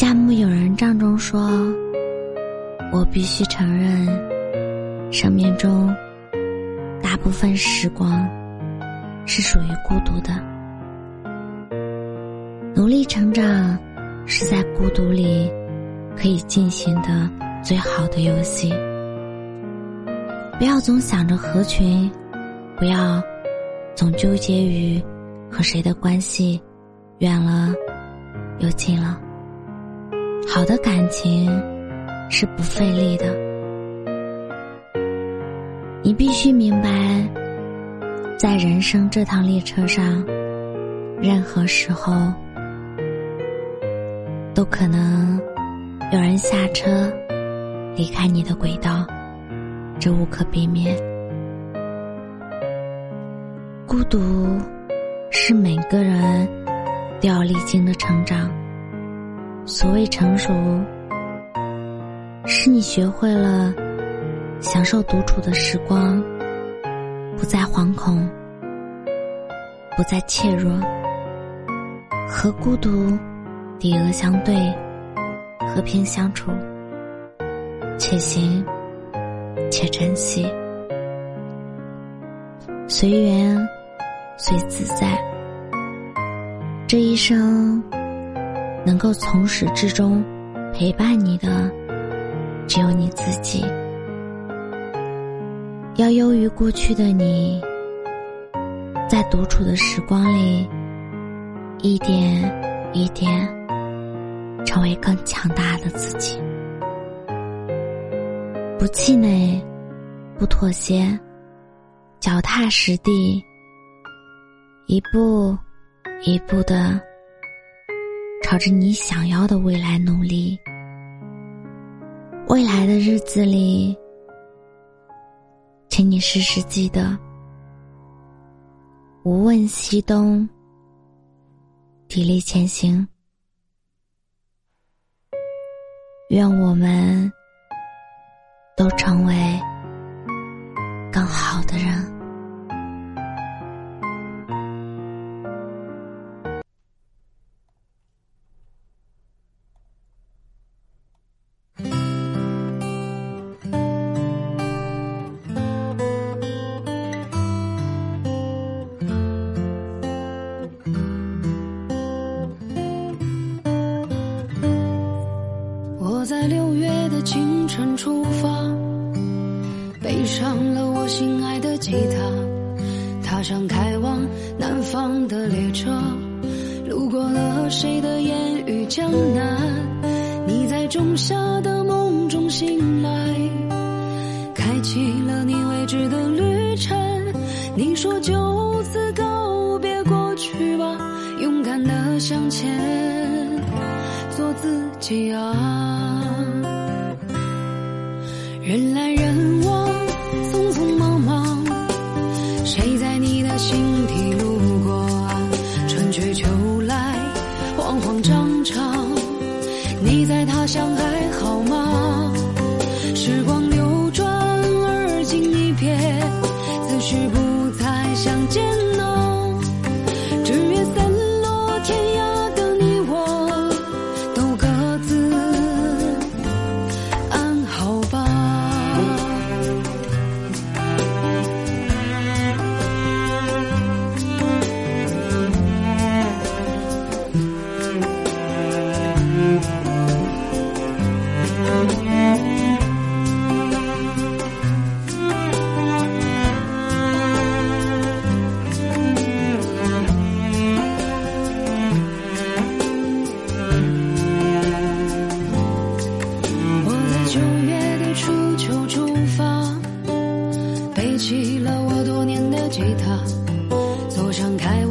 夏目友人帐中说：“我必须承认，生命中大部分时光是属于孤独的。努力成长是在孤独里可以进行的最好的游戏。不要总想着合群，不要总纠结于和谁的关系远了又近了。”好的感情是不费力的，你必须明白，在人生这趟列车上，任何时候都可能有人下车离开你的轨道，这无可避免。孤独是每个人都要历经的成长。所谓成熟，是你学会了享受独处的时光，不再惶恐，不再怯弱，和孤独抵额相对，和平相处，且行且珍惜，随缘随自在，这一生。能够从始至终陪伴你的，只有你自己。要优于过去的你，在独处的时光里，一点一点成为更强大的自己。不气馁，不妥协，脚踏实地，一步一步的。朝着你想要的未来努力。未来的日子里，请你时时记得：无问西东，砥砺前行。愿我们清晨出发，背上了我心爱的吉他，踏上开往南方的列车，路过了谁的烟雨江南？你在仲夏的梦中醒来，开启了你未知的旅程。你说就此告别过去吧，勇敢的向前，做自己啊。人来人往，匆匆忙忙，谁在你的心底路过？春去秋来，慌慌张张，你在他乡还好吗？时光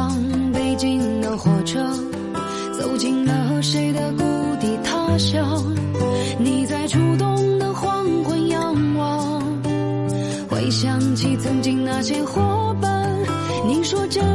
趟北京的火车，走进了谁的故地？他乡，你在初冬的黄昏仰望，回想起曾经那些伙伴。你说这。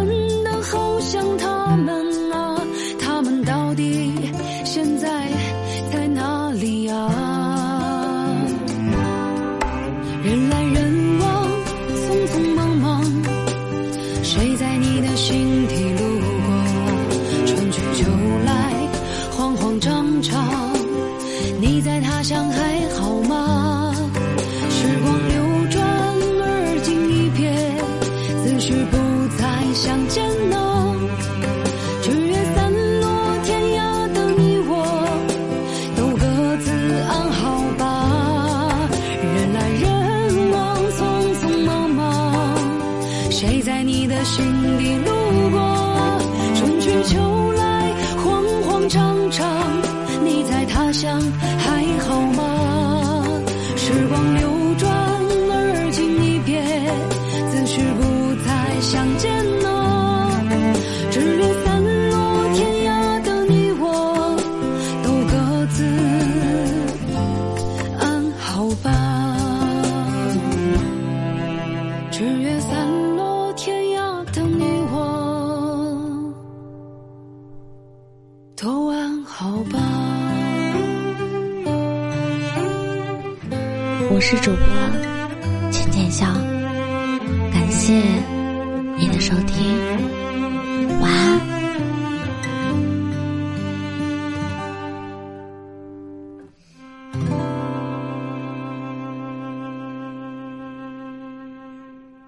心底路过？春去秋来，慌慌张张，你在他乡还好吗？时光流转，而今一别，思绪不再相见好吧。我是主播浅浅笑，感谢你的收听。